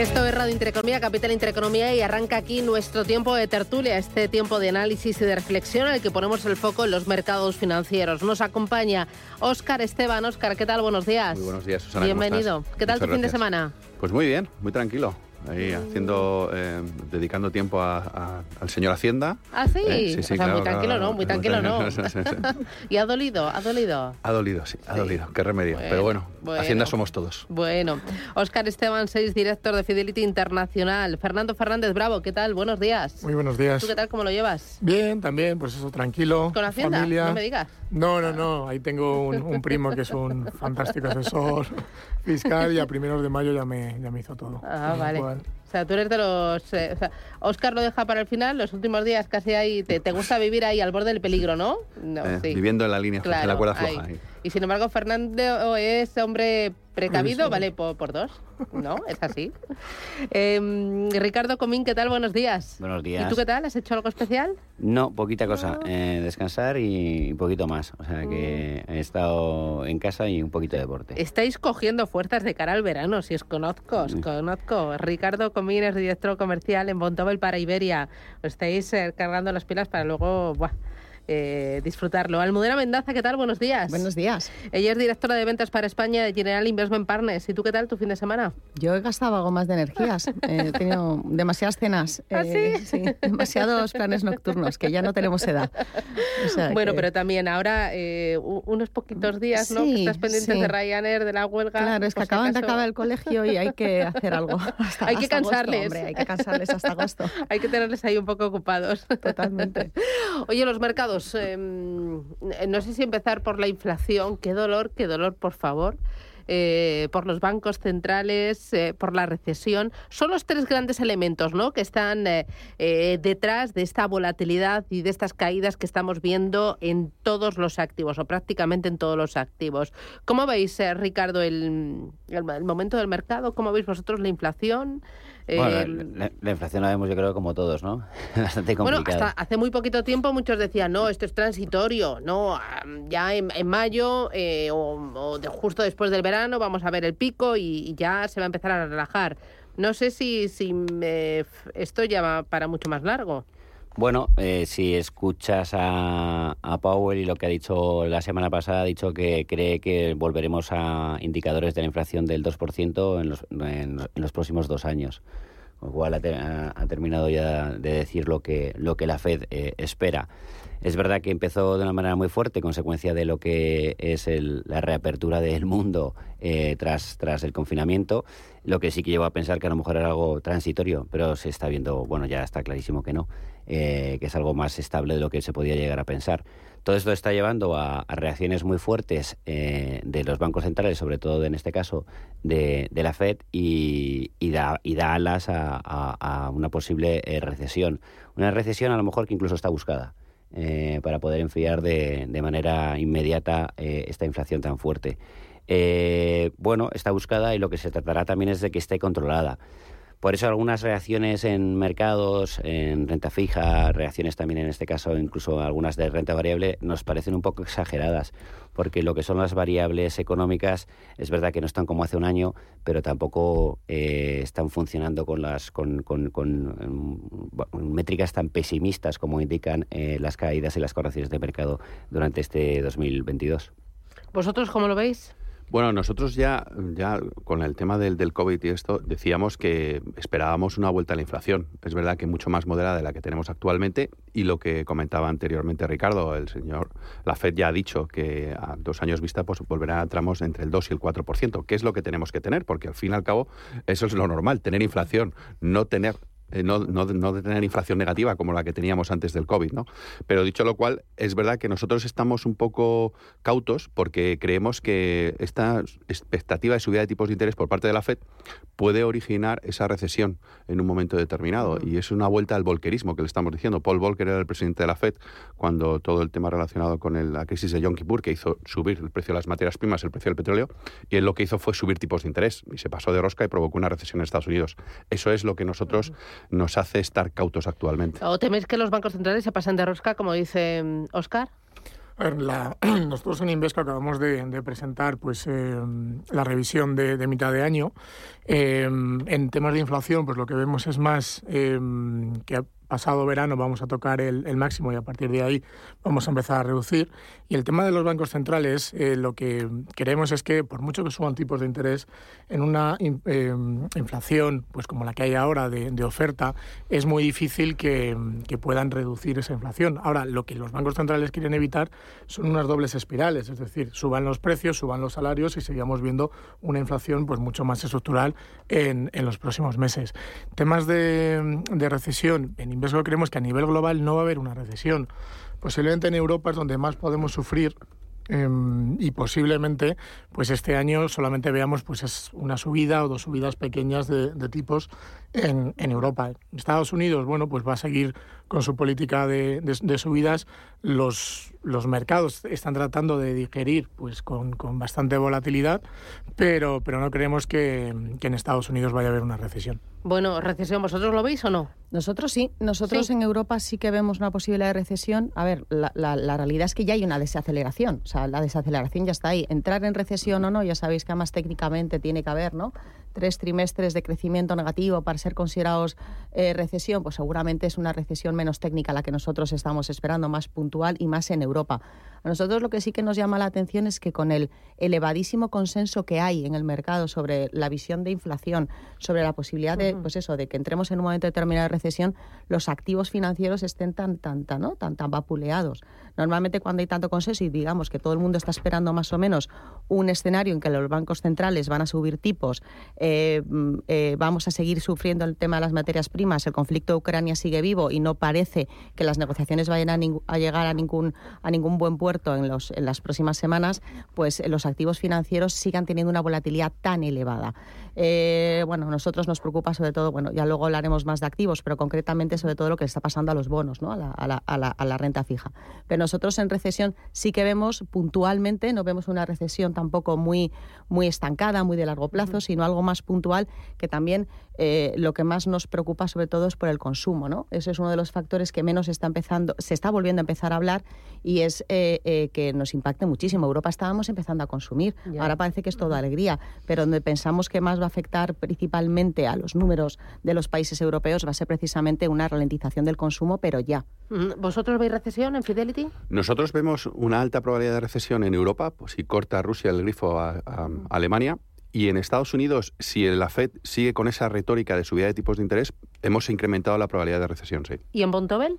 Esto es Radio Intereconomía, Capital Intereconomía y arranca aquí nuestro tiempo de tertulia, este tiempo de análisis y de reflexión en el que ponemos el foco en los mercados financieros. Nos acompaña Óscar Esteban. Óscar, ¿qué tal? Buenos días. Muy buenos días, Susana. ¿cómo Bienvenido. ¿Qué tal Muchas tu fin de semana? Pues muy bien, muy tranquilo. Ahí haciendo, eh, dedicando tiempo a- a- al señor Hacienda. Ah, sí. Eh, o sea, muy tranquilo, ¿no? Muy tranquilo, ¿no? Sí, sí, sí. y ha dolido, ha dolido. Ha dolido, sí, ha Sí. dolido. Qué remedio. Bueno, Pero bueno, bueno. Hacienda somos todos. Bueno, Óscar Esteban, seis director de Fidelity Internacional. Fernando Fernández Bravo, ¿qué tal? Buenos días. Muy buenos días. ¿Tú qué tal? ¿Cómo lo llevas? Bien, también, pues eso, tranquilo. ¿Con Hacienda? Familia. No me digas. No, no, no. Ahí tengo un, un primo que es un fantástico asesor fiscal y a primeros de mayo ya me, ya me hizo todo. Ah, vale. cual- O sea, tú eres de los... eh, o sea, Óscar lo deja para el final, los últimos días casi ahí... Te, te gusta vivir ahí al borde del peligro, ¿no? No, Eh, sí. Viviendo en la línea, floja, en la cuerda ahí. floja. ahí. Y sin embargo, Fernando es hombre precavido, Eso. vale por, por dos, ¿no? Es así. Eh, Ricardo Comín, ¿qué tal? Buenos días. Buenos días. ¿Y tú qué tal? ¿Has hecho algo especial? No, poquita cosa. Eh, descansar y un poquito más. O sea que he estado en casa y un poquito de deporte. Estáis cogiendo fuerzas de cara al verano, si os conozco, os conozco. Ricardo Comín es director comercial en Bontobel para Iberia. Os estáis eh, cargando las pilas para luego buah, eh, disfrutarlo. Almudena Mendaza, ¿qué tal? Buenos días. Buenos días. Ella es directora de ventas para España de General Investment Partners. ¿Y tú qué tal tu fin de semana? Yo he gastado algo más de energías. He tenido demasiadas cenas. ¿Ah, eh, sí? Demasiados planes nocturnos, que ya no tenemos edad. O sea Bueno, que- pero también ahora eh, unos poquitos días, ¿no? Sí, Que estás pendientes sí. de Ryanair, de la huelga. Claro, es que si acaban de acabar el colegio y hay que hacer algo. Hasta- Hay que hasta agosto, cansarles. hombre, hay que cansarles hasta agosto. Hay que tenerles ahí un poco ocupados. Totalmente. Oye, los mercados, eh, no sé si empezar por la inflación, qué dolor, qué dolor, por favor. Eh, por los bancos centrales, eh, por la recesión. Son los tres grandes elementos ¿no? que están eh, eh, detrás de esta volatilidad y de estas caídas que estamos viendo en todos los activos o prácticamente en todos los activos. ¿Cómo veis, eh, Ricardo, el, el- el momento del mercado? ¿Cómo veis vosotros la inflación? Bueno, El- la, la inflación la vemos yo creo como todos, ¿no? Bastante bueno, complicada. hasta hace muy poquito tiempo muchos decían, no, esto es transitorio, no, ah, ya en, en mayo eh, o, o de- justo después del verano vamos a ver el pico y, ya se va a empezar a relajar. No sé si, si f- esto ya va para mucho más largo. Bueno, eh, si escuchas a, a Powell y lo que ha dicho la semana pasada, ha dicho que cree que volveremos a indicadores de la inflación del 2% en los, en, los- en los próximos dos años. Con lo cual ha, te- terminado ya de decir lo que, lo que la Fed eh, espera. Es verdad que empezó de una manera muy fuerte, consecuencia de lo que es el- la reapertura del mundo eh, tras, tras el confinamiento, lo que sí que lleva a pensar que a lo mejor era algo transitorio, pero se está viendo, bueno, ya está clarísimo que no, eh, que es algo más estable de lo que se podía llegar a pensar. Todo esto está llevando a, reacciones muy fuertes eh, de los bancos centrales, sobre todo en este caso de, la Fed, y, da, y da alas a, una posible eh, recesión. Una recesión a lo mejor que incluso está buscada eh, para poder enfriar de, de manera inmediata esta inflación tan fuerte. Bueno, está buscada y lo que se tratará también es de que esté controlada. Por eso algunas reacciones en mercados, en renta fija, reacciones también en este caso, incluso algunas de renta variable, nos parecen un poco exageradas, porque lo que son las variables económicas es verdad que no están como hace un año, pero tampoco eh, están funcionando con las con, con- con, mm, métricas tan pesimistas como indican eh, las caídas y las correcciones de mercado durante este 2022. ¿Vosotros cómo lo veis? Bueno, nosotros ya, ya con el tema del, del COVID y esto, decíamos que esperábamos una vuelta a la inflación. Es verdad que mucho más moderada de la que tenemos actualmente y lo que comentaba anteriormente Ricardo, el señor, la FED ya ha dicho que a dos años vista pues volverá a tramos entre el 2 y el 4%, que es lo que tenemos que tener, porque al fin y al cabo eso es lo normal, tener inflación, no tener eh, no, no, no, de tener inflación negativa como la que teníamos antes del COVID, ¿no? Pero dicho lo cual, es verdad que nosotros estamos un poco cautos porque creemos que esta expectativa de subida de tipos de interés por parte de la Fed puede originar esa recesión en un momento determinado. Y es una vuelta al volquerismo que le estamos diciendo. Paul Volcker era el presidente de la Fed cuando todo el tema relacionado con el, la crisis de Yom Kippur, que hizo subir el precio de las materias primas, el precio del petróleo, y él lo que hizo fue subir tipos de interés y se pasó de rosca y provocó una recesión en Estados Unidos. Eso es lo que nosotros nos hace estar cautos actualmente. ¿O teméis que los bancos centrales se pasen de rosca, como dice Oscar? A ver, la, nosotros en Invesco acabamos de, de presentar pues eh, la revisión de, de, mitad de año. Eh, en temas de inflación, pues lo que vemos es más eh, que pasado verano vamos a tocar el, el, máximo y a partir de ahí vamos a empezar a reducir. Y el tema de los bancos centrales, eh, lo que queremos es que, por mucho que suban tipos de interés, en una eh, inflación pues como la que hay ahora de, de oferta, es muy difícil que, que, puedan reducir esa inflación. Ahora, lo que los bancos centrales quieren evitar son unas dobles espirales, es decir, suban los precios, suban los salarios y sigamos viendo una inflación pues mucho más estructural en, en los próximos meses. Temas de, de recesión en Invesco creemos que a nivel global no va a haber una recesión. Posiblemente en Europa es donde más podemos sufrir eh, y posiblemente pues este año solamente veamos pues es una subida o dos subidas pequeñas de, de tipos en, en, Europa. Estados Unidos, bueno, pues va a seguir con su política de, de, de subidas. Los, los, mercados están tratando de digerir pues con, con bastante volatilidad, pero, pero no creemos que, que, en Estados Unidos vaya a haber una recesión. Bueno, recesión, ¿vosotros lo veis o no? Nosotros sí, nosotros sí. en Europa sí que vemos una posibilidad de recesión. A ver, la, la, la, realidad es que ya hay una desaceleración, o sea, la desaceleración ya está ahí. Entrar en recesión o no, ya sabéis que además técnicamente tiene que haber, ¿no? Tres trimestres de crecimiento negativo para ser considerados eh, recesión, pues seguramente es una recesión menos técnica la que nosotros estamos esperando, más puntual y más en Europa. A nosotros lo que sí que nos llama la atención es que con el elevadísimo consenso que hay en el mercado sobre la visión de inflación, sobre la posibilidad de, pues eso, de que entremos en un momento determinado de recesión, los activos financieros estén tan, tan, tan, ¿no? tan, tan vapuleados. Normalmente cuando hay tanto consenso y digamos que todo el mundo está esperando más o menos un escenario en que los bancos centrales van a subir tipos, eh, eh, vamos a seguir sufriendo el tema de las materias primas, el conflicto de Ucrania sigue vivo y no parece que las negociaciones vayan a, a llegar a ningún, a ningún buen puerto en, los, en las próximas semanas, pues los activos financieros sigan teniendo una volatilidad tan elevada. Eh, bueno, a nosotros nos preocupa sobre todo, bueno, ya luego hablaremos más de activos, pero concretamente sobre todo lo que está pasando a los bonos, ¿no? a, la, a, la, a, la, a la renta fija. Pero nosotros en recesión sí que vemos puntualmente, no vemos una recesión tampoco muy, muy estancada, muy de largo plazo, sino algo más puntual que también eh, lo que más nos preocupa sobre todo es por el consumo, ¿no? Ese es uno de los factores que menos está empezando, se está volviendo a empezar a hablar y es eh, eh, que nos impacte muchísimo. Europa estábamos empezando a consumir, ya. ahora parece que es toda alegría, pero donde pensamos que más va a afectar principalmente a los números de los países europeos va a ser precisamente una ralentización del consumo, pero ya. ¿Vosotros veis recesión en Fidelity? Nosotros vemos una alta probabilidad de recesión en Europa, pues si corta Rusia el grifo a, a, a Alemania, y en Estados Unidos, si la Fed sigue con esa retórica de subida de tipos de interés, hemos incrementado la probabilidad de recesión, sí. ¿Y en Bontobel?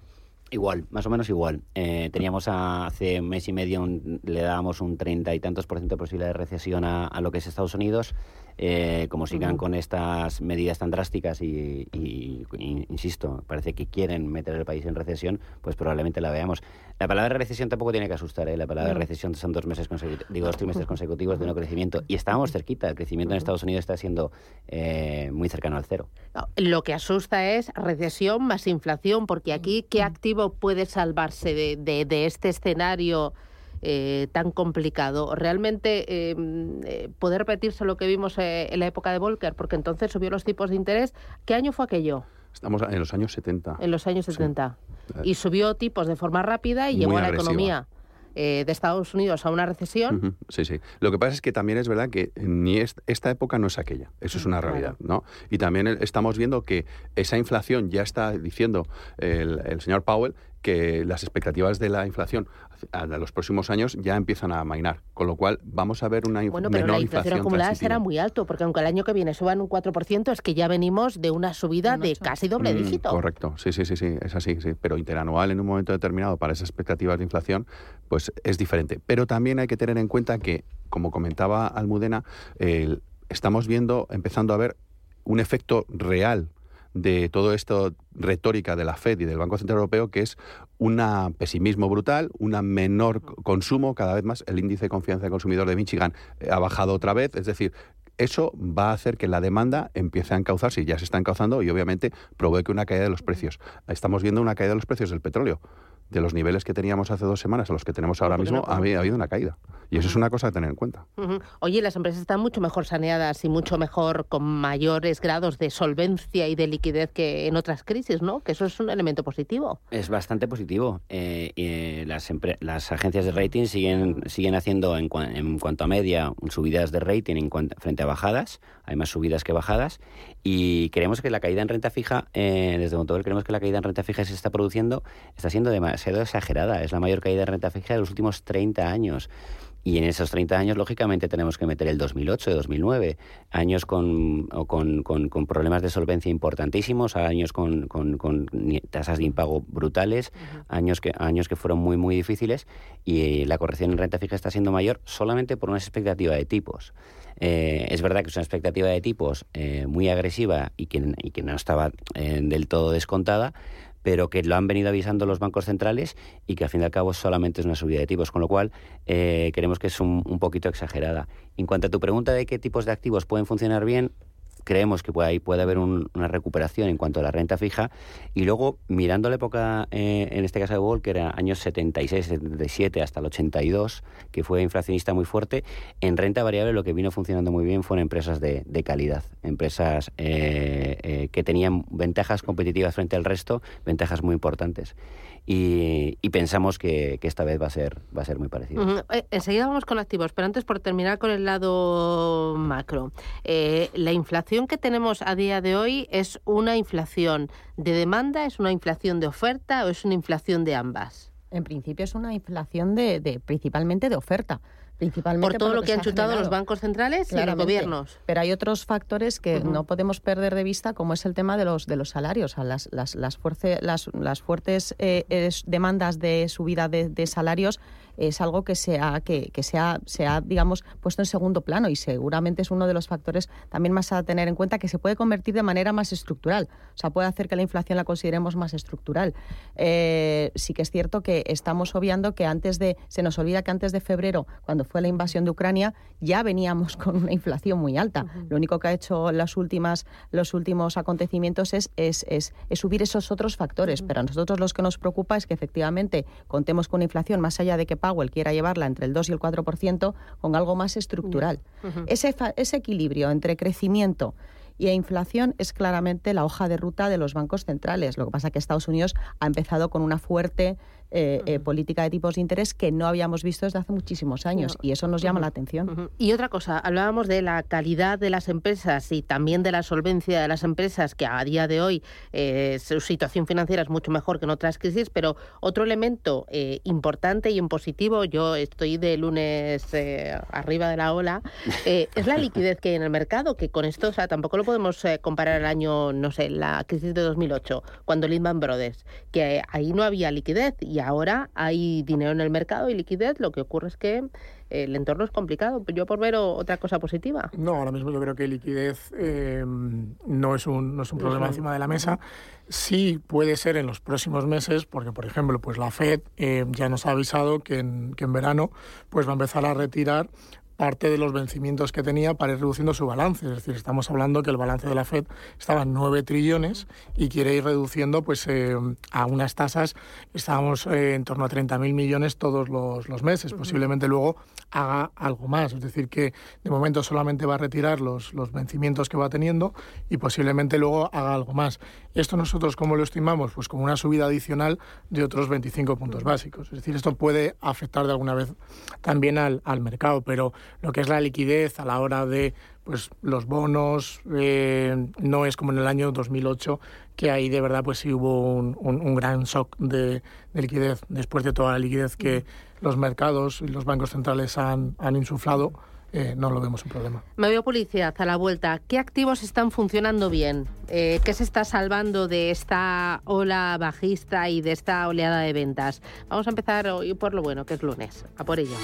Igual, más o menos igual. Eh, teníamos a, hace un mes y medio, un, le dábamos un treinta y tantos por ciento de posibilidad de recesión a, a lo que es Estados Unidos. Eh, como sigan uh -huh. con estas medidas tan drásticas y, y, y, insisto, parece que quieren meter el país en recesión, pues probablemente la veamos. La palabra recesión tampoco tiene que asustar, ¿eh? la palabra no. recesión son dos meses consecutivos, digo dos trimestres consecutivos de no crecimiento y estábamos cerquita, el crecimiento en Estados Unidos está siendo eh, muy cercano al cero. No, lo que asusta es recesión más inflación, porque aquí qué activo puede salvarse de, de, de este escenario eh, tan complicado. Realmente eh, eh, poder repetirse lo que vimos eh, en la época de Volcker, porque entonces subió los tipos de interés. ¿Qué año fue aquello? Estamos en los años 70. En los años 70. Sí. Y subió tipos de forma rápida y Muy llevó a la economía eh, de Estados Unidos a una recesión. Uh -huh. Sí, sí. Lo que pasa es que también es verdad que ni es, esta época no es aquella. Eso es una realidad. ¿no? Y también estamos viendo que esa inflación ya está diciendo el, el señor Powell que las expectativas de la inflación a los próximos años ya empiezan a mainar, con lo cual vamos a ver una bueno, pero la inflación acumulada será muy alto, porque aunque el año que viene suban un 4%, es que ya venimos de una subida de casi doble mm, dígito. correcto, sí, sí, sí, sí, es así, sí, pero interanual en un momento determinado para esas expectativas de inflación, pues es diferente. Pero también hay que tener en cuenta que, como comentaba Almudena, estamos viendo, empezando a ver un efecto real de todo esto retórica de la Fed y del Banco Central Europeo, que es un pesimismo brutal, un menor consumo, cada vez más el índice de confianza del consumidor de Michigan eh, ha bajado otra vez, es decir, eso va a hacer que la demanda empiece a encauzarse y ya se está encauzando y obviamente provoque una caída de los precios. Estamos viendo una caída de los precios del petróleo de los niveles que teníamos hace dos semanas a los que tenemos ahora mismo, ha, habido una caída. Y eso es una cosa a tener en cuenta. Oye, las empresas están mucho mejor saneadas y mucho mejor, con mayores grados de solvencia y de liquidez que en otras crisis, ¿no? Que eso es un elemento positivo. Es bastante positivo. Eh, eh, las, las agencias de rating siguen, siguen haciendo, en, en cuanto a media, subidas de rating en frente a bajadas. Hay más subidas que bajadas. Y creemos que la caída en renta fija, eh, desde Montobel creemos que la caída en renta fija se está produciendo, está siendo demasiado exagerada. Es la mayor caída en renta fija de los últimos 30 años. Y en esos 30 años, lógicamente, tenemos que meter el 2008, 2009, años con, con, con, problemas de solvencia importantísimos, años con, tasas de impago brutales, años, que, años que fueron muy, muy difíciles, y la corrección en renta fija está siendo mayor solamente por una expectativa de tipos. Eh, es verdad que es una expectativa de tipos eh, muy agresiva y que, y que no estaba eh, del todo descontada, pero que lo han venido avisando los bancos centrales y que al fin y al cabo solamente es una subida de tipos, con lo cual creemos que es un, un poquito exagerada. En cuanto a tu pregunta de qué tipos de activos pueden funcionar bien, creemos que puede, ahí puede haber una recuperación en cuanto a la renta fija. Y luego, mirando la época, eh, en este caso de que era años 76, 77 hasta el 82, que fue inflacionista muy fuerte, en renta variable lo que vino funcionando muy bien fueron empresas de, calidad, empresas eh, eh, que tenían ventajas competitivas frente al resto, ventajas muy importantes y, pensamos que, esta vez va a ser, va a ser muy parecido. Eh, enseguida vamos con activos, pero antes por terminar con el lado macro. Eh, la inflación que tenemos a día de hoy es una inflación de demanda, es una inflación de oferta o es una inflación de ambas. En principio es una inflación de principalmente de oferta por todo lo que, han chutado los bancos centrales y los gobiernos. Pero hay otros factores que no podemos perder de vista, como es el tema de los de los salarios. las, las, las, las, fuertes eh, demandas de subida de salarios es algo que se ha, que, que se ha, se ha, digamos, puesto en segundo plano y seguramente es uno de los factores también más a tener en cuenta que se puede convertir de manera más estructural. O sea, puede hacer que la inflación la consideremos más estructural. Eh, sí que es cierto que estamos obviando que antes de, se nos olvida que antes de febrero, cuando fue la invasión de Ucrania, ya veníamos con una inflación muy alta. Lo único que ha hecho las últimas, los últimos acontecimientos es, es, es, subir esos otros factores. Pero a nosotros los que nos preocupa es que efectivamente contemos con una inflación más allá de que Powell quiera llevarla entre el 2 y el 4% con algo más estructural. ese, ese equilibrio entre crecimiento y inflación es claramente la hoja de ruta de los bancos centrales. Lo que pasa es que Estados Unidos ha empezado con una fuerte eh, eh, política de tipos de interés que no habíamos visto desde hace muchísimos años y eso nos llama la atención. Y otra cosa, hablábamos de la calidad de las empresas y también de la solvencia de las empresas, que a día de hoy eh, su situación financiera es mucho mejor que en otras crisis, pero otro elemento importante y en positivo, yo estoy de lunes arriba de la ola, es la liquidez que hay en el mercado, que con esto o sea, tampoco lo podemos comparar al año, no sé, la crisis de 2008, cuando Lehman Brothers, que ahí no había liquidez y ahora hay dinero en el mercado y liquidez, lo que ocurre es que eh, el entorno es complicado. Yo por ver otra cosa positiva. No, ahora mismo yo creo que liquidez eh, no, es un, no es un problema encima de la mesa. Sí puede ser en los próximos meses, porque por ejemplo, pues la Fed eh, ya nos ha avisado que en, que en verano pues va a empezar a retirar parte de los vencimientos que tenía para ir reduciendo su balance. Es decir, estamos hablando que el balance de la Fed estaba en 9 trillones y quiere ir reduciendo pues, eh, a unas tasas, estábamos eh, en torno a 30.000 millones todos los, los, meses. Posiblemente luego haga algo más. Es decir, que de momento solamente va a retirar los, los vencimientos que va teniendo y posiblemente luego haga algo más. Esto nosotros, ¿cómo lo estimamos? Pues como una subida adicional de otros 25 puntos básicos. Es decir, esto puede afectar de alguna vez también al, al mercado, pero lo que es la liquidez a la hora de pues los bonos, eh, no es como en el año 2008, que ahí de verdad pues sí hubo un, un, gran shock de, de, liquidez, después de toda la liquidez que los mercados y los bancos centrales han, han insuflado. Eh, no lo vemos un problema. Me veo publicidad a la vuelta. ¿Qué activos están funcionando bien? Eh, ¿Qué se está salvando de esta ola bajista y de esta oleada de ventas? Vamos a empezar hoy por lo bueno, que es lunes. A por ello.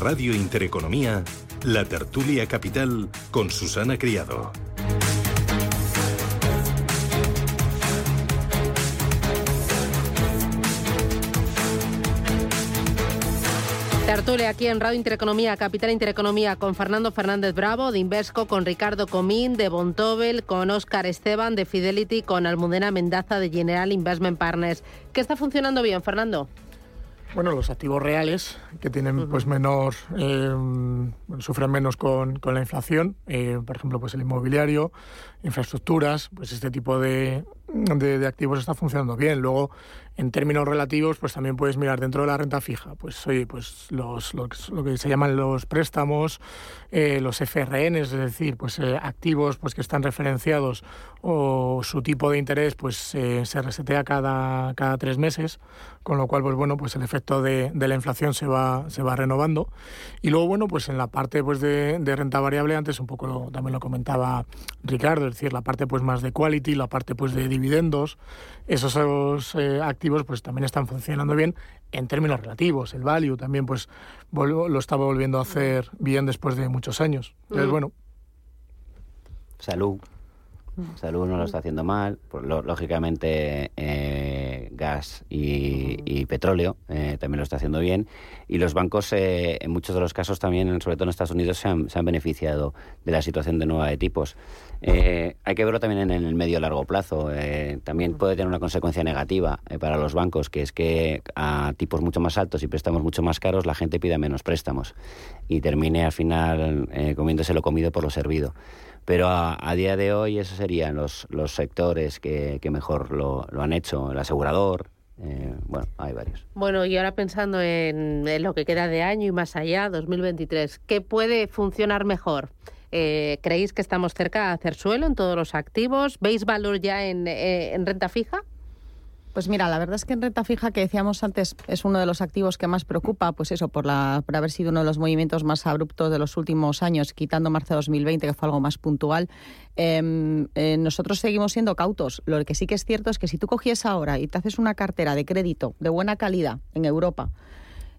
Radio Intereconomía, la tertulia capital con Susana Criado. Tertulia aquí en Radio Intereconomía, Capital Intereconomía, con Fernando Fernández Bravo de Invesco, con Ricardo Comín de Bontobel, con Óscar Esteban de Fidelity, con Almudena Mendaza de General Investment Partners. ¿Qué está funcionando bien, Fernando? Bueno, los activos reales que tienen pues menor, eh, sufren menos con, con la inflación, eh, por ejemplo, pues el inmobiliario, infraestructuras, pues este tipo de, de, de, activos está funcionando bien. Luego, en términos relativos, pues también puedes mirar dentro de la renta fija, pues oye, pues los, lo que se llaman los préstamos, eh, los FRN, es decir, pues eh, activos pues que están referenciados o su tipo de interés pues eh, se resetea cada, cada tres meses, con lo cual pues bueno, pues el efecto de, la inflación se va, se va renovando. Y luego, bueno, pues en la parte pues de, renta variable, antes un poco también lo comentaba Ricardo, es decir, la parte pues más de quality, la parte pues de dividendos, esos, esos eh, activos pues también están funcionando bien en términos relativos. El value también pues lo estaba volviendo a hacer bien después de muchos años. Entonces, mm. bueno. Salud. Salud no lo está haciendo mal. Pues, lo, lógicamente, eh, gas y, y petróleo eh, también lo está haciendo bien. Y los bancos, eh, en muchos de los casos también, sobre todo en Estados Unidos, se han, se han beneficiado de la situación de nueva de tipos. Eh, hay que verlo también en, en el medio largo plazo. También puede tener una consecuencia negativa para los bancos, que es que a tipos mucho más altos y préstamos mucho más caros, la gente pida menos préstamos y termine al final comiéndose lo comido por lo servido. Pero a, día de hoy esos serían los, los sectores que, mejor lo, han hecho. El asegurador, eh, bueno, hay varios. Bueno, y ahora pensando en, en, lo que queda de año y más allá, 2023, ¿qué puede funcionar mejor? Eh, ¿Creéis que estamos cerca de hacer suelo en todos los activos? ¿Veis valor ya en, eh, en renta fija? Pues mira, la verdad es que en renta fija, que decíamos antes, es uno de los activos que más preocupa, pues eso, por, la, por haber sido uno de los movimientos más abruptos de los últimos años, quitando marzo de 2020, que fue algo más puntual. Eh, eh, nosotros seguimos siendo cautos. Lo que sí que es cierto es que si tú cogies ahora y te haces una cartera de crédito de buena calidad en Europa,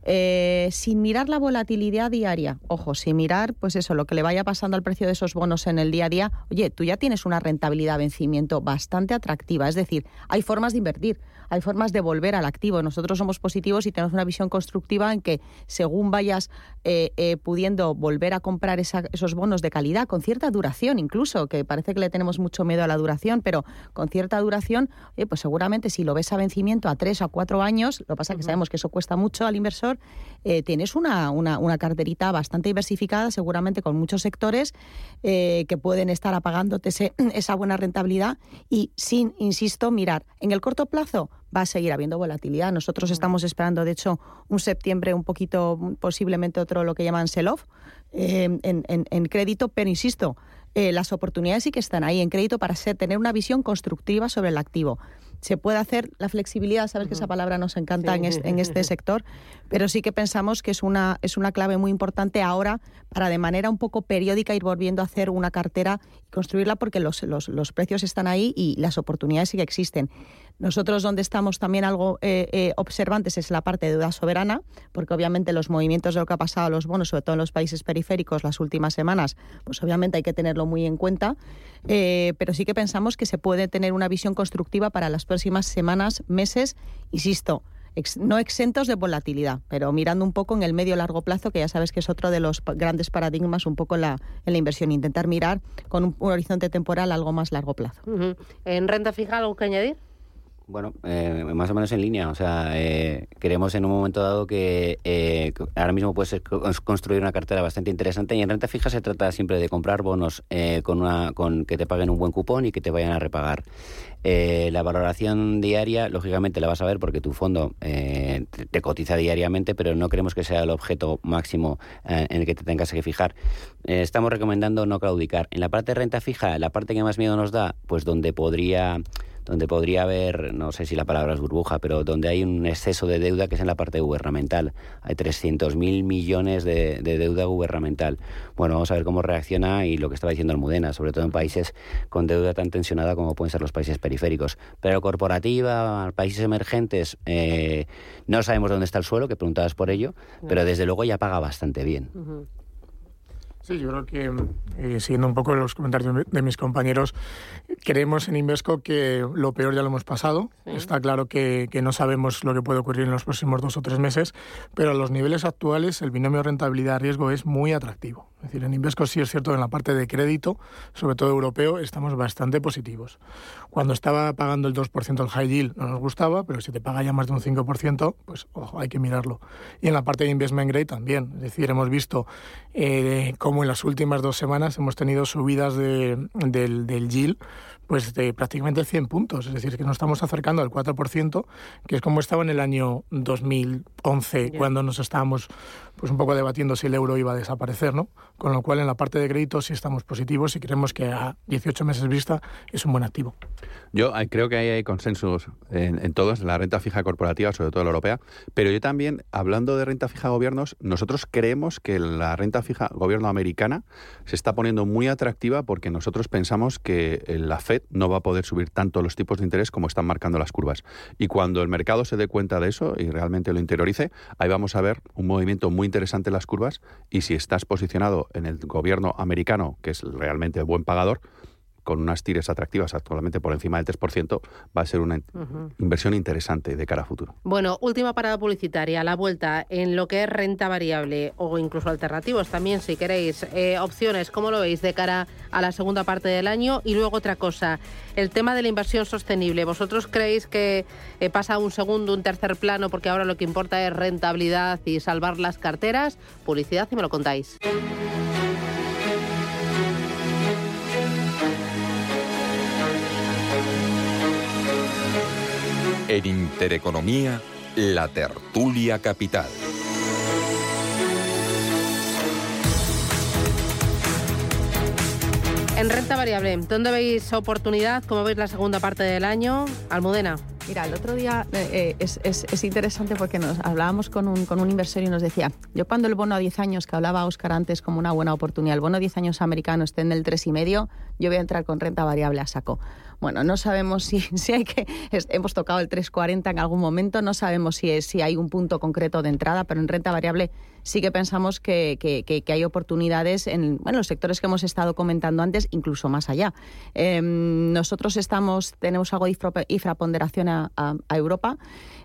eh, sin mirar la volatilidad diaria, ojo, sin mirar, pues eso, lo que le vaya pasando al precio de esos bonos en el día a día, oye, tú ya tienes una rentabilidad vencimiento bastante atractiva. Es decir, hay formas de invertir, hay formas de volver al activo. Nosotros somos positivos y tenemos una visión constructiva en que según vayas eh, eh, pudiendo volver a comprar esa, esos bonos de calidad, con cierta duración incluso, que parece que le tenemos mucho miedo a la duración, pero con cierta duración, oye, pues seguramente si lo ves a vencimiento a tres o cuatro años, lo que pasa es que sabemos que eso cuesta mucho al inversor, eh, tienes una, una, una, carterita bastante diversificada, seguramente con muchos sectores eh, que pueden estar apagándote ese, esa buena rentabilidad. Y sin, insisto, mirar en el corto plazo va a seguir habiendo volatilidad. Nosotros estamos esperando, de hecho, un septiembre un poquito, posiblemente otro, lo que llaman sell-off eh, en, en, en crédito, pero insisto, eh, las oportunidades sí que están ahí en crédito para ser, tener una visión constructiva sobre el activo se puede hacer la flexibilidad, sabes que esa palabra nos encanta sí. en, este, en, este, sector, pero sí que pensamos que es una, es una clave muy importante ahora para de manera un poco periódica ir volviendo a hacer una cartera y construirla porque los, los, los precios están ahí y las oportunidades sí que existen. Nosotros donde estamos también algo eh, eh, observantes es la parte de deuda soberana, porque obviamente los movimientos de lo que ha pasado a los bonos, sobre todo en los países periféricos las últimas semanas, pues obviamente hay que tenerlo muy en cuenta, eh, pero sí que pensamos que se puede tener una visión constructiva para las próximas semanas, meses, insisto, no exentos de volatilidad, pero mirando un poco en el medio largo plazo, que ya sabes que es otro de los grandes paradigmas un poco en la, la inversión, intentar mirar con un, horizonte temporal algo más largo plazo. ¿En renta fija algo que añadir? Bueno, eh, más o menos en línea. O sea, eh, queremos en un momento dado que eh, ahora mismo puedes construir una cartera bastante interesante y en renta fija se trata siempre de comprar bonos con una con que te paguen un buen cupón y que te vayan a repagar. la valoración diaria, lógicamente, la vas a ver porque tu fondo te, te, cotiza diariamente, pero no queremos que sea el objeto máximo en el que te tengas que fijar. estamos recomendando no claudicar. En la parte de renta fija, la parte que más miedo nos da, pues donde podría donde podría haber, no sé si la palabra es burbuja, pero donde hay un exceso de deuda que es en la parte gubernamental. Hay 300.000 millones de, deuda gubernamental. Bueno, vamos a ver cómo reacciona y lo que estaba diciendo Almudena, sobre todo en países con deuda tan tensionada como pueden ser los países periféricos. Pero corporativa, países emergentes, eh, no sabemos dónde está el suelo, que preguntabas por ello, pero desde luego ya paga bastante bien. Sí, yo creo que, eh, siguiendo un poco los comentarios de, mis compañeros, creemos en Invesco que lo peor ya lo hemos pasado. Está claro que, que, no sabemos lo que puede ocurrir en los próximos dos o tres meses, pero a los niveles actuales el binomio rentabilidad-riesgo es muy atractivo. Es decir, en Invesco sí es cierto, en la parte de crédito, sobre todo europeo, estamos bastante positivos. Cuando estaba pagando el 2% el high yield no nos gustaba, pero si te paga ya más de un 5%, pues ojo, hay que mirarlo. Y en la parte de investment grade también. Es decir, hemos visto eh, cómo en las últimas dos semanas hemos tenido subidas de, del, del yield pues de prácticamente 100 puntos. Es decir, que nos estamos acercando al 4%, que es como estaba en el año 2011, cuando nos estábamos pues un poco debatiendo si el euro iba a desaparecer, ¿no? Con lo cual, en la parte de crédito sí estamos positivos y creemos que a 18 meses vista es un buen activo. Yo eh, creo que ahí hay consensos en, todos, en la renta fija corporativa, sobre todo la europea, pero yo también, hablando de renta fija gobiernos, nosotros creemos que la renta fija gobierno americana se está poniendo muy atractiva porque nosotros pensamos que la Fed no va a poder subir tanto los tipos de interés como están marcando las curvas. Y cuando el mercado se dé cuenta de eso y realmente lo interiorice, ahí vamos a ver un movimiento muy interesante en las curvas y si estás posicionado en el gobierno americano, que es realmente buen pagador, con unas tires atractivas actualmente por encima del 3%, va a ser una inversión interesante de cara a futuro. Bueno, última parada publicitaria, la vuelta en lo que es renta variable o incluso alternativos también, si queréis. Eh, opciones, ¿cómo lo veis de cara a la segunda parte del año? Y luego otra cosa, el tema de la inversión sostenible. ¿Vosotros creéis que eh, pasa a un segundo, un tercer plano porque ahora lo que importa es rentabilidad y salvar las carteras? Publicidad y me lo contáis. En Intereconomía, la tertulia capital. En renta variable, ¿dónde veis oportunidad? ¿Cómo veis la segunda parte del año? Almudena. Mira, el otro día eh, es, es, interesante porque nos hablábamos con un, con un inversor y nos decía, yo cuando el bono a 10 años, que hablaba Oscar antes como una buena oportunidad, el bono a 10 años americano esté en el 3,5, yo voy a entrar con renta variable a saco. Bueno, no sabemos si, si hay que. hemos tocado el 340 en algún momento, no sabemos si, si hay un punto concreto de entrada, pero en renta variable sí que pensamos que, que, hay oportunidades en bueno, los sectores que hemos estado comentando antes, incluso más allá. Em, nosotros estamos, tenemos algo de infraponderación a, a Europa.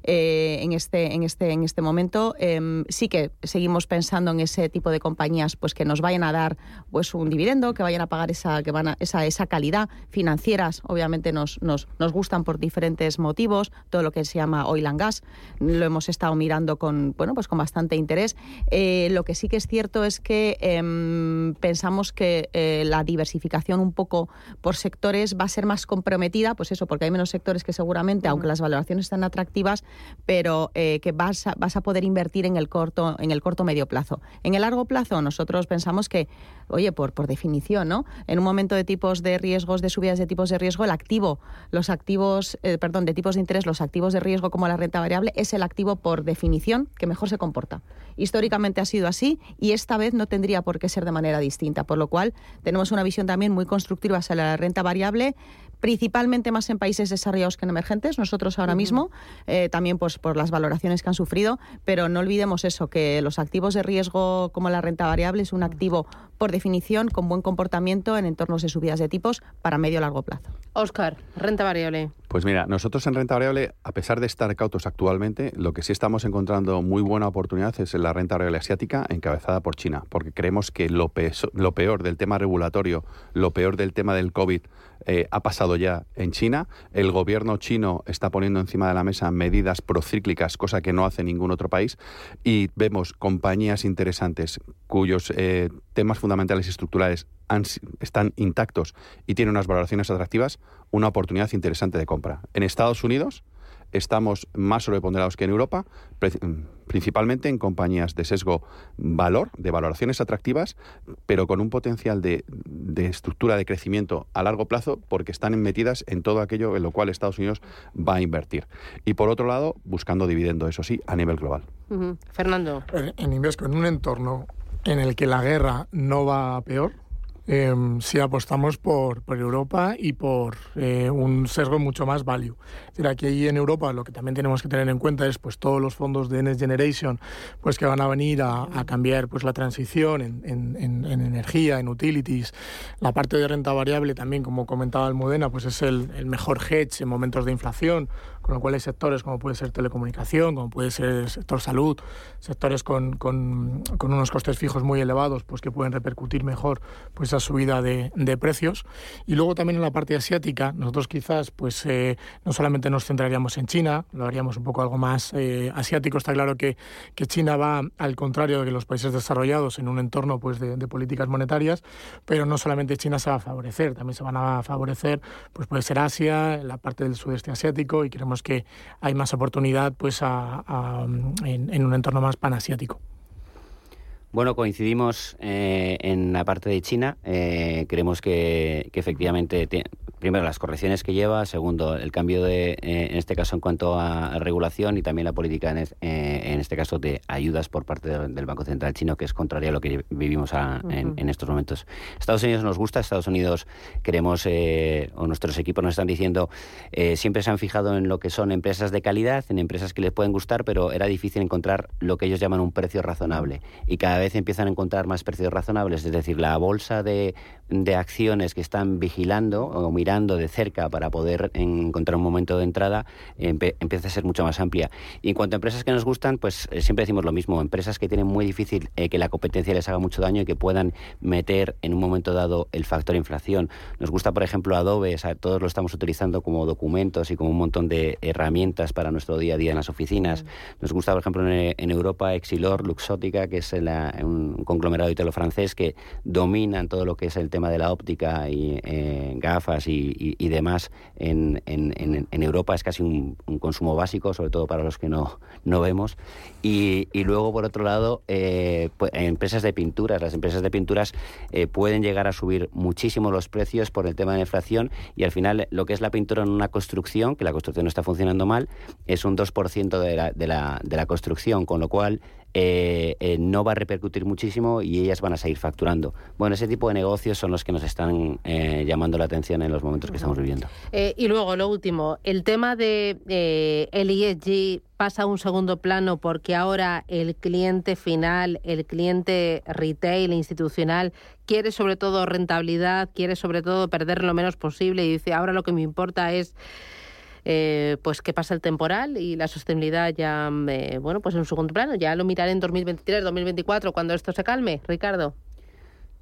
Eh, en, este, en, este, en este momento. Em, sí que seguimos pensando en ese tipo de compañías pues que nos vayan a dar pues un dividendo, que vayan a pagar esa, que van a, esa, esa calidad. Financieras, obviamente, nos, nos, nos gustan por diferentes motivos, todo lo que se llama oil and gas. Lo hemos estado mirando con, bueno, pues con bastante interés. Eh, lo que sí que es cierto es que em, pensamos que eh, la diversificación un poco por sectores va a ser más comprometida, pues eso, porque hay menos sectores que seguramente, aunque las valoraciones están atractivas, pero eh, que vas a, vas a poder invertir en el corto en el corto medio plazo. En el largo plazo nosotros pensamos que, oye, por, por definición, ¿no? En un momento de tipos de riesgos, de subidas de tipos de riesgo, el activo, los activos, eh, perdón, de tipos de interés, los activos de riesgo como la renta variable, es el activo por definición que mejor se comporta. Históricamente ha sido así y esta vez no tendría por qué ser de manera distinta, por lo cual tenemos una visión también muy constructiva hacia la renta variable principalmente más en países desarrollados que en emergentes, nosotros ahora mismo, eh, también pues por las valoraciones que han sufrido, pero no olvidemos eso, que los activos de riesgo como la renta variable es un activo por definición con buen comportamiento en entornos de subidas de tipos para medio largo plazo. Oscar, renta variable. Pues mira, nosotros en renta variable, a pesar de estar cautos actualmente, lo que sí estamos encontrando muy buena oportunidad es en la renta variable asiática encabezada por China, porque creemos que lo, lo peor del tema regulatorio, lo peor del tema del COVID eh, ha pasado ya en China. El gobierno chino está poniendo encima de la mesa medidas procíclicas, cosa que no hace ningún otro país, y vemos compañías interesantes cuyos eh, temas fundamentales y estructurales están intactos y tienen unas valoraciones atractivas, una oportunidad interesante de compra. En Estados Unidos estamos más sobreponderados que en Europa, principalmente en compañías de sesgo valor, de valoraciones atractivas, pero con un potencial de, estructura de crecimiento a largo plazo porque están metidas en todo aquello en lo cual Estados Unidos va a invertir. Y por otro lado, buscando dividendo, eso sí, a nivel global. Fernando. En Invesco, en un entorno en el que la guerra no va a peor, eh, si apostamos por, por, Europa y por eh, un sesgo mucho más value. Es decir, aquí en Europa lo que también tenemos que tener en cuenta es pues todos los fondos de Next Generation pues que van a venir a, cambiar pues la transición en, en, en, energía, en utilities. La parte de renta variable también, como comentaba Almudena, pues es el, el mejor hedge en momentos de inflación con lo cual hay sectores como puede ser telecomunicación, como puede ser sector salud, sectores con, con, con, unos costes fijos muy elevados, pues que pueden repercutir mejor pues esa subida de, de precios. Y luego también en la parte asiática, nosotros quizás pues eh, no solamente nos centraríamos en China, lo haríamos un poco algo más eh, asiático. Está claro que, que China va al contrario de que los países desarrollados en un entorno pues de, de políticas monetarias, pero no solamente China se va a favorecer, también se van a favorecer pues puede ser Asia, la parte del sudeste asiático y queremos que hay más oportunidad pues en, un entorno más panasiático. Bueno, coincidimos eh, en la parte de China. Eh, creemos que, efectivamente primero, las correcciones que lleva, segundo, el cambio de, eh, en este caso, en cuanto a regulación y también la política, en, eh, en este caso, de ayudas por parte del Banco Central chino, que es contraria a lo que vivimos en, estos momentos. Estados Unidos nos gusta, Estados Unidos queremos, eh, o nuestros equipos nos están diciendo, siempre se han fijado en lo que son empresas de calidad, en empresas que les pueden gustar, pero era difícil encontrar lo que ellos llaman un precio razonable. Y cada vez empiezan a encontrar más precios razonables, es decir, la bolsa de, de acciones que están vigilando o mirando de cerca para poder encontrar un momento de entrada empieza a ser mucho más amplia. Y en cuanto a empresas que nos gustan, pues eh, siempre decimos lo mismo, empresas que tienen muy difícil eh, que la competencia les haga mucho daño y que puedan meter en un momento dado el factor inflación. Nos gusta, por ejemplo, Adobe, todos lo estamos utilizando como documentos y como un montón de herramientas para nuestro día a día en las oficinas. Mm. Nos gusta, por ejemplo, en, Europa, Exilor, Luxótica, que es un conglomerado italo-francés que dominan todo lo que es el tema de la óptica y eh, gafas y, demás en, Europa es casi un, consumo básico, sobre todo para los que no, no vemos. Y, luego, por otro lado, eh, pues, empresas de pinturas. Las empresas de pinturas eh, pueden llegar a subir muchísimo los precios por el tema de la inflación y al final lo que es la pintura en una construcción, que la construcción no está funcionando mal, es un 2% de la, de, la, de la construcción, con lo cual eh, eh, no va a repercutir muchísimo y ellas van a seguir facturando. Bueno, ese tipo de negocios son los que nos están eh, llamando la atención en los momentos que estamos viviendo. y luego, lo último, el tema de el ESG pasa a un segundo plano porque ahora el cliente final, el cliente retail, institucional, quiere sobre todo rentabilidad, quiere sobre todo perder lo menos posible y dice, ahora lo que me importa es eh, pues que pasa el temporal y la sostenibilidad ya, eh, bueno, pues en un segundo plano. Ya lo miraré en 2023, 2024, cuando esto se calme, Ricardo.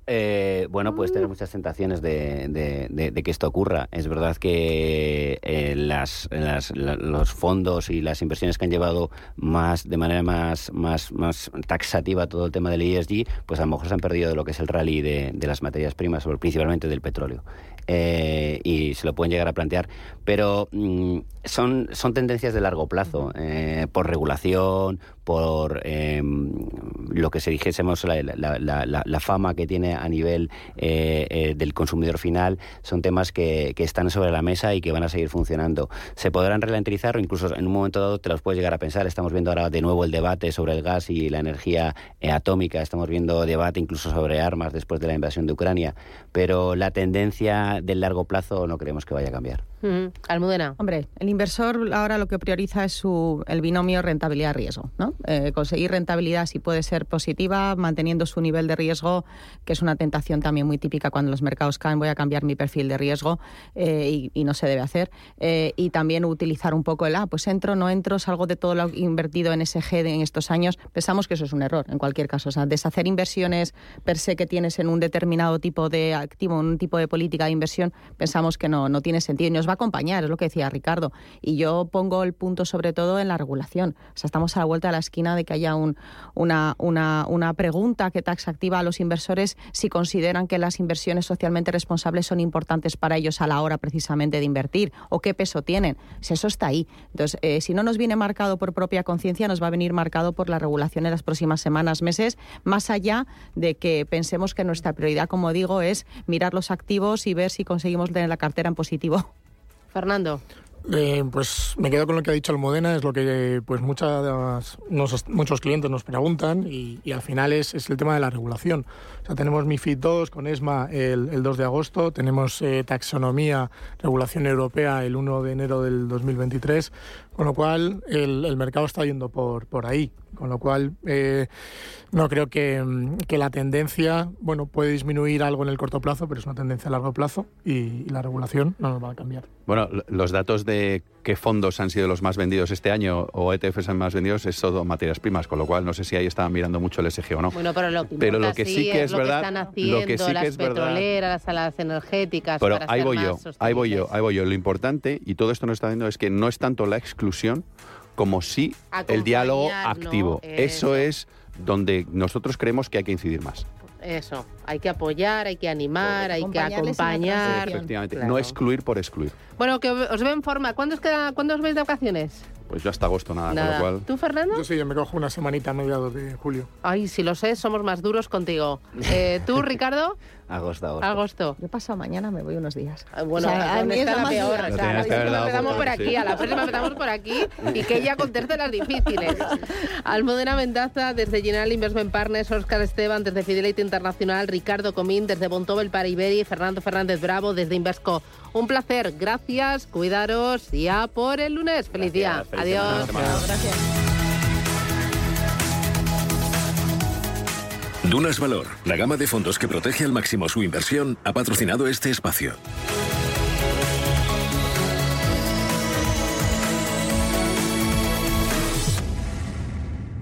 Eh, bueno, puedes tener muchas tentaciones de, que esto ocurra. Es verdad que eh, las, los fondos y las inversiones que han llevado más de manera más, más, más taxativa todo el tema del ESG, pues a lo mejor se han perdido de lo que es el rally de, las materias primas, principalmente del petróleo. Eh, y se lo pueden llegar a plantear, pero mm, son, son tendencias de largo plazo, eh, por regulación, por em, lo que se dijésemos, la, la, fama que tiene a nivel eh, eh, del consumidor final, son temas que, que, están sobre la mesa y que van a seguir funcionando. Se podrán ralentizar o incluso en un momento dado te los puedes llegar a pensar. Estamos viendo ahora de nuevo el debate sobre el gas y la energía atómica, estamos viendo debate incluso sobre armas después de la invasión de Ucrania, pero la tendencia del largo plazo no creemos que vaya a cambiar. Almudena. Hombre, el inversor ahora lo que prioriza es su, el binomio rentabilidad-riesgo. ¿no? Eh, conseguir rentabilidad si puede ser positiva, manteniendo su nivel de riesgo, que es una tentación también muy típica cuando los mercados caen, voy a cambiar mi perfil de riesgo eh, y, no se debe hacer. Eh, y también utilizar un poco el, ah, pues entro, no entro, salgo de todo lo invertido en SG de- en estos años. Pensamos que eso es un error en cualquier caso. O sea, deshacer inversiones per se que tienes en un determinado tipo de activo, un tipo de política de inversión, pensamos que no, no tiene sentido acompañar, es lo que decía Ricardo. Y yo pongo el punto sobre todo en la regulación. O sea, estamos a la vuelta de la esquina de que haya un, una, una, una pregunta que taxa activa a los inversores si consideran que las inversiones socialmente responsables son importantes para ellos a la hora precisamente de invertir o qué peso tienen. Si eso está ahí. Entonces, eh, si no nos viene marcado por propia conciencia, nos va a venir marcado por la regulación en las próximas semanas, meses, más allá de que pensemos que nuestra prioridad, como digo, es mirar los activos y ver si conseguimos tener la cartera en positivo. Fernando. Eh, pues me quedo con lo que ha dicho Almudena, es lo que pues muchas, nos- muchos clientes nos preguntan y, y al final es, es el tema de la regulación. O sea, tenemos MIFID 2 con ESMA el, el 2 de agosto, tenemos eh, taxonomía, regulación europea el 1 de enero del 2023, con lo cual el, el mercado está yendo por, por ahí. Con lo cual, eh, no creo que, mm, que la tendencia, bueno, puede disminuir algo en el corto plazo, pero es una tendencia a largo plazo y, y la regulación no nos va a cambiar. Bueno, los datos de qué fondos han sido los más vendidos este año o ETFs han más vendidos es todo materias primas, con lo cual no sé si ahí estaban mirando mucho el SG o no. Bueno, pero lo que, Pero lo importa, que sí que es lo verdad- que están lo que sí que las es verdad- petroleras, las energéticas. Pero para ahí ser voy más yo, ahí voy yo, ahí voy yo. Lo importante, y todo esto nos está viendo, es que no es tanto la exclusión como sí el diálogo activo. Eso. Eso es donde nosotros creemos que hay que incidir más. Eso, hay que apoyar, hay que animar, hay que acompañar. Efectivamente, Claro. no excluir por excluir. Bueno, que os veo en forma. ¿Cuándo os, queda, ¿cuándo os vais de vacaciones? Pues yo hasta agosto nada, Nada. con lo cual... ¿Tú, Fernando? Yo sí, yo me cojo una semanita a mediados de julio. Ay, si lo sé, somos más duros contigo. Eh, ¿Tú, Ricardo? Agosto, agosto. Agosto. Yo pasado mañana me voy unos días. Ah, Bueno, O sea, a ¿dónde mí es está la más peor. O sea, la próxima empezamos por- aquí, sí. a la próxima empezamos por aquí y que ella conteste las difíciles. Almudena Mendaza desde General Investment Partners, Óscar Esteban desde Fidelity Internacional, Ricardo Comín desde Bontobel para Iberi, Fernando Fernández Bravo desde Invesco. Un placer, gracias, cuidaros y a por el lunes. Feliz día. Gracias, feliz Adiós. semana. Dunas Valor, la gama de fondos que protege al máximo su inversión, ha patrocinado este espacio.